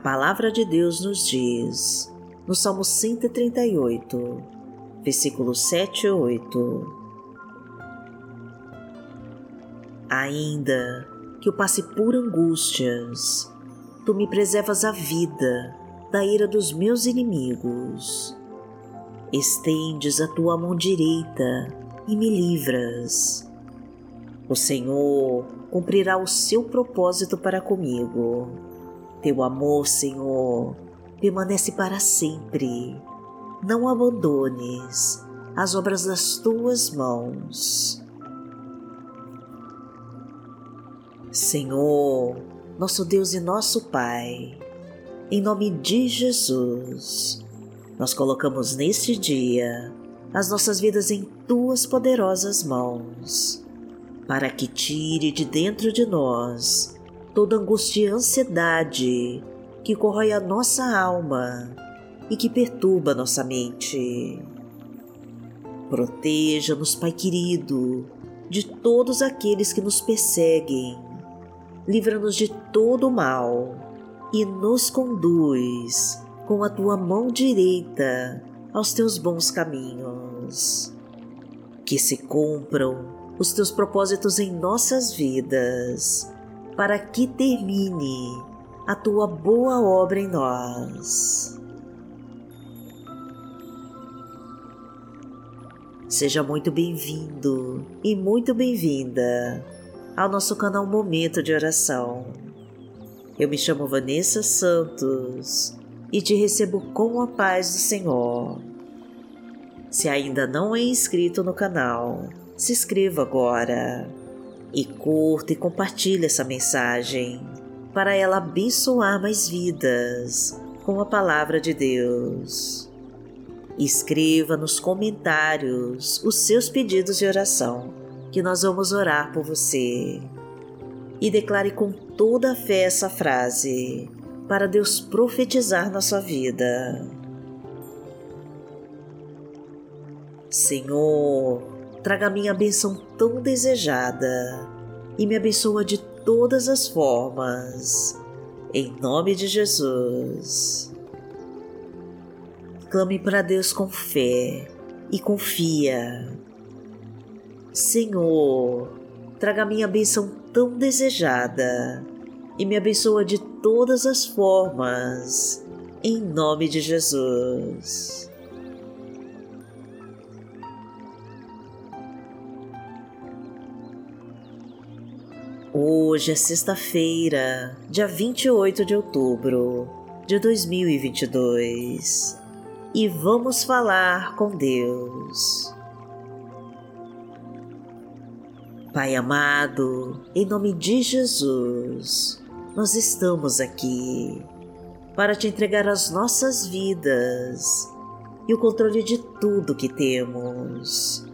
palavra de Deus nos diz, no Salmo 138, versículos 7 e 8. Ainda que eu passe por angústias, tu me preservas a vida da ira dos meus inimigos. Estendes a tua mão direita e me livras. O Senhor cumprirá o seu propósito para comigo. Teu amor, Senhor, permanece para sempre. Não abandones as obras das tuas mãos. Senhor, nosso Deus e nosso Pai, em nome de Jesus, nós colocamos neste dia as nossas vidas em tuas poderosas mãos, para que tire de dentro de nós toda angústia e ansiedade que corrói a nossa alma e que perturba nossa mente. Proteja-nos, Pai querido, de todos aqueles que nos perseguem livra-nos de todo o mal e nos conduz com a tua mão direita aos teus bons caminhos. Que se cumpram os teus propósitos em nossas vidas, para que termine a tua boa obra em nós. Seja muito bem-vindo e muito bem-vinda ao nosso canal Momento de Oração. Eu me chamo Vanessa Santos e te recebo com a paz do Senhor. Se ainda não é inscrito no canal, se inscreva agora e curta e compartilhe essa mensagem para ela abençoar mais vidas com a palavra de Deus. Escreva nos comentários os seus pedidos de oração que nós vamos orar por você. E declare com toda a fé essa frase para Deus profetizar na sua vida. Senhor, traga a minha bênção tão desejada e me abençoa de todas as formas. Em nome de Jesus. Clame para Deus com fé e confia Senhor, traga a minha bênção tão desejada e me abençoa de todas as formas, em nome de Jesus. Hoje é sexta-feira, dia 28 de outubro de 2022 e vamos falar com Deus. Pai amado, em nome de Jesus, nós estamos aqui para te entregar as nossas vidas e o controle de tudo que temos.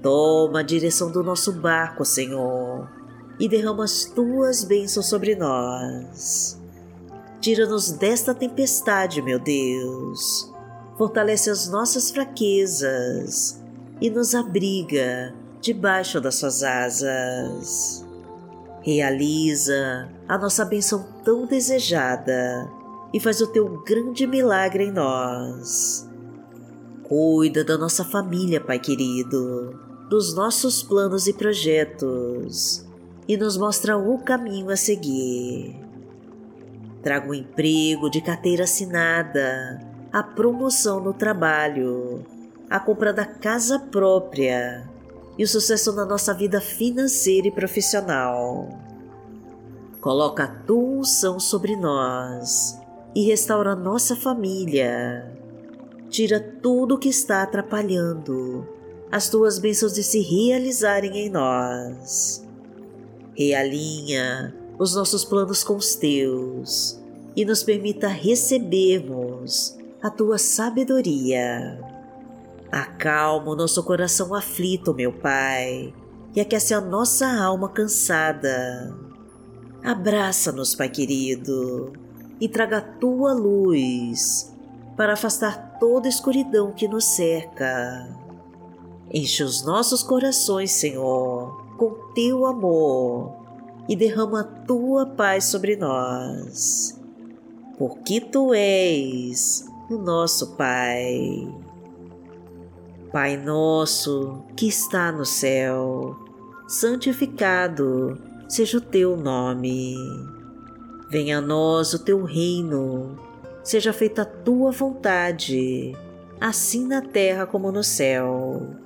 Toma a direção do nosso barco, Senhor, e derrama as tuas bênçãos sobre nós. Tira-nos desta tempestade, meu Deus. Fortalece as nossas fraquezas e nos abriga debaixo das suas asas. Realiza a nossa benção tão desejada e faz o teu grande milagre em nós. Cuida da nossa família, Pai querido, dos nossos planos e projetos e nos mostra o caminho a seguir. Traga um emprego de carteira assinada, a promoção no trabalho, a compra da casa própria e o sucesso na nossa vida financeira e profissional. Coloca a tua unção sobre nós e restaura nossa família. Tira tudo o que está atrapalhando as tuas bênçãos de se realizarem em nós. Realinha os nossos planos com os teus e nos permita recebermos a tua sabedoria. Acalma o nosso coração aflito, meu Pai, e aquece a nossa alma cansada. Abraça-nos, Pai querido, e traga a tua luz para afastar toda a escuridão que nos cerca. Enche os nossos corações, Senhor, com teu amor e derrama tua paz sobre nós. porque Tu és o nosso Pai. Pai nosso que está no céu, santificado seja o Teu nome. Venha a nós o Teu reino, seja feita a Tua vontade, assim na terra como no céu.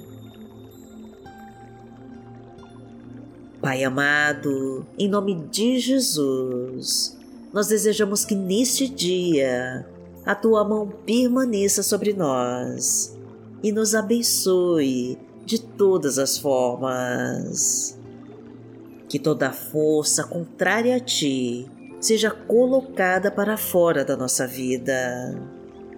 Pai amado, em nome de Jesus, nós desejamos que neste dia a tua mão permaneça sobre nós e nos abençoe de todas as formas. Que toda força contrária a ti seja colocada para fora da nossa vida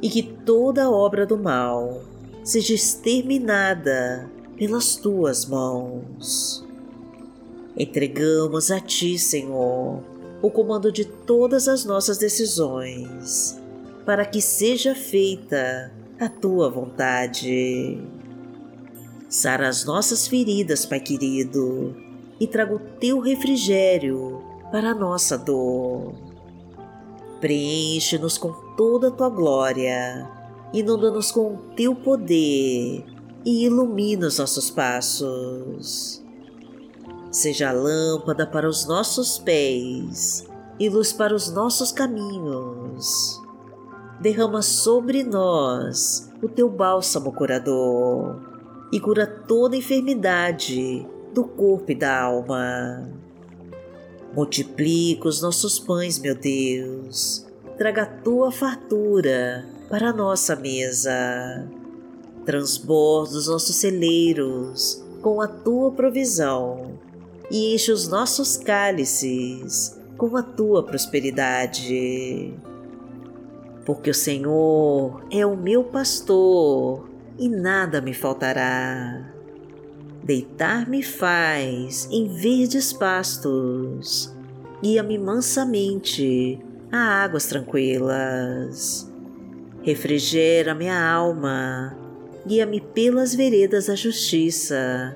e que toda obra do mal seja exterminada pelas tuas mãos. Entregamos a Ti, Senhor, o comando de todas as nossas decisões, para que seja feita a Tua vontade. Sara as nossas feridas, Pai querido, e traga o Teu refrigério para a nossa dor. Preenche-nos com toda a Tua glória, inunda-nos com o Teu poder e ilumina os nossos passos seja lâmpada para os nossos pés e luz para os nossos caminhos. Derrama sobre nós o teu bálsamo curador e cura toda enfermidade do corpo e da alma. Multiplica os nossos pães, meu Deus. Traga a tua fartura para a nossa mesa. Transborda os nossos celeiros com a tua provisão e enche os nossos cálices com a tua prosperidade. Porque o Senhor é o meu pastor e nada me faltará. Deitar-me faz em verdes pastos, guia-me mansamente a águas tranquilas. Refrigera minha alma, guia-me pelas veredas da justiça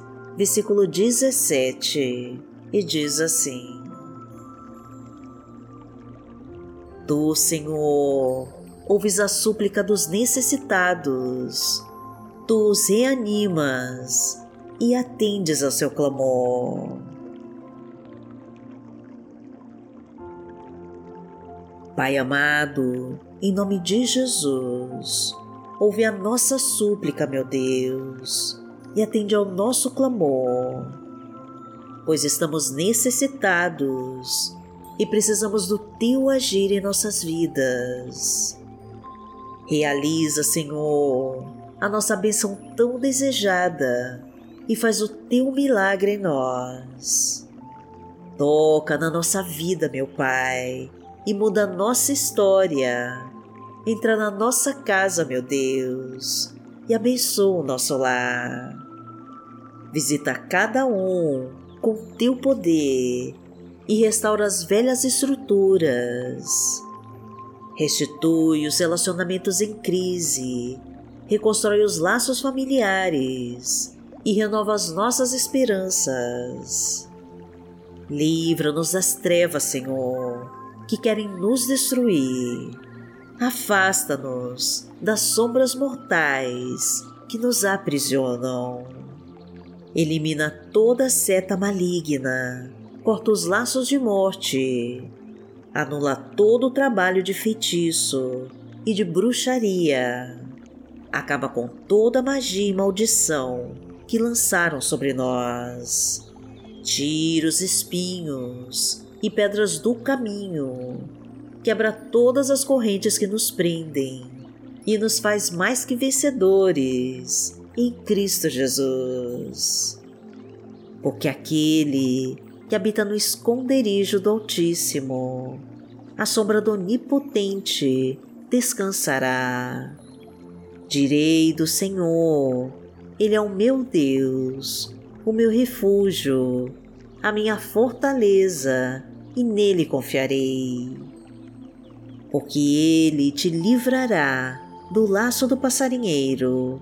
versículo 17, e diz assim: Tu, Senhor, ouves a súplica dos necessitados, tu os reanimas e atendes ao seu clamor. Pai amado, em nome de Jesus, ouve a nossa súplica, meu Deus e atende ao nosso clamor, pois estamos necessitados e precisamos do Teu agir em nossas vidas. Realiza, Senhor, a nossa bênção tão desejada e faz o Teu milagre em nós. Toca na nossa vida, meu Pai, e muda a nossa história. Entra na nossa casa, meu Deus, e abençoa o nosso lar. Visita cada um com teu poder e restaura as velhas estruturas. Restitui os relacionamentos em crise, reconstrói os laços familiares e renova as nossas esperanças. Livra-nos das trevas, Senhor, que querem nos destruir. Afasta-nos das sombras mortais que nos aprisionam. Elimina toda seta maligna, corta os laços de morte, anula todo o trabalho de feitiço e de bruxaria, acaba com toda magia e maldição que lançaram sobre nós. Tira os espinhos e pedras do caminho, quebra todas as correntes que nos prendem e nos faz mais que vencedores em Cristo Jesus. Porque aquele que habita no esconderijo do Altíssimo, a sombra do Onipotente descansará. Direi do Senhor, ele é o meu Deus, o meu refúgio, a minha fortaleza, e nele confiarei. Porque ele te livrará do laço do passarinheiro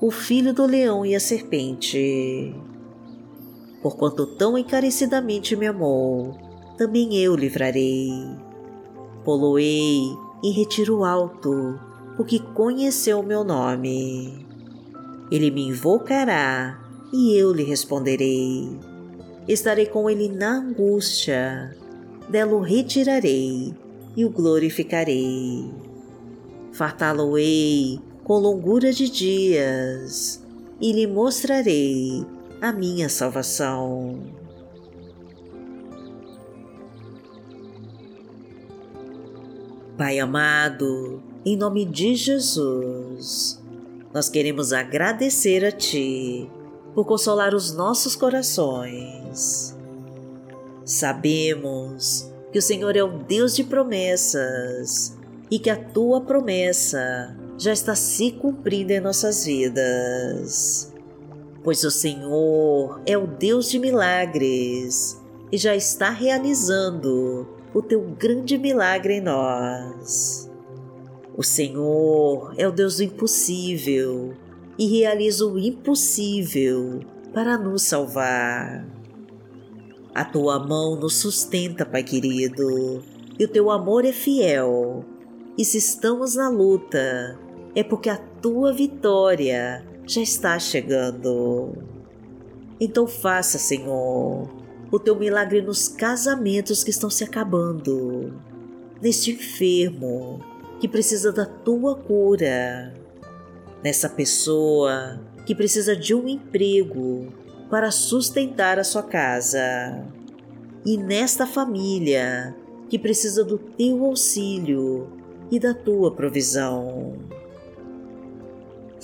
o filho do leão e a serpente. Porquanto tão encarecidamente me amou, também eu livrarei. Poloei em retiro alto, porque conheceu o meu nome. Ele me invocará e eu lhe responderei. Estarei com ele na angústia, dela o retirarei e o glorificarei. Fartá-lo-ei com longura de dias e lhe mostrarei a minha salvação. Pai amado, em nome de Jesus, nós queremos agradecer a Ti por consolar os nossos corações. Sabemos que o Senhor é um Deus de promessas e que a tua promessa já está se cumprindo em nossas vidas. Pois o Senhor é o Deus de milagres e já está realizando o teu grande milagre em nós. O Senhor é o Deus do impossível e realiza o impossível para nos salvar. A tua mão nos sustenta, Pai querido, e o teu amor é fiel. E se estamos na luta, é porque a tua vitória já está chegando. Então faça, Senhor, o teu milagre nos casamentos que estão se acabando, neste enfermo que precisa da tua cura nessa pessoa que precisa de um emprego para sustentar a sua casa e nesta família que precisa do teu auxílio e da tua provisão.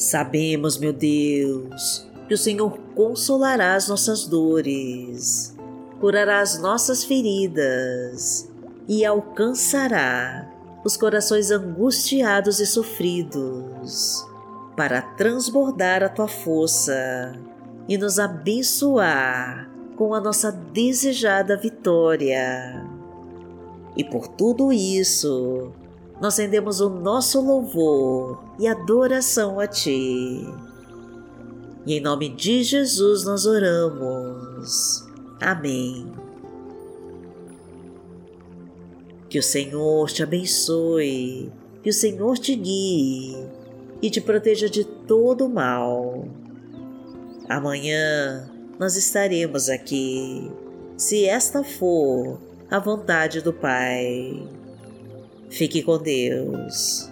Sabemos, meu Deus, que o Senhor consolará as nossas dores, curará as nossas feridas e alcançará os corações angustiados e sofridos para transbordar a tua força e nos abençoar com a nossa desejada vitória. E por tudo isso, nós rendemos o nosso louvor e adoração a Ti. E em nome de Jesus nós oramos. Amém. Que o Senhor te abençoe, que o Senhor te guie e te proteja de todo mal. Amanhã nós estaremos aqui, se esta for a vontade do Pai. Fique com Deus.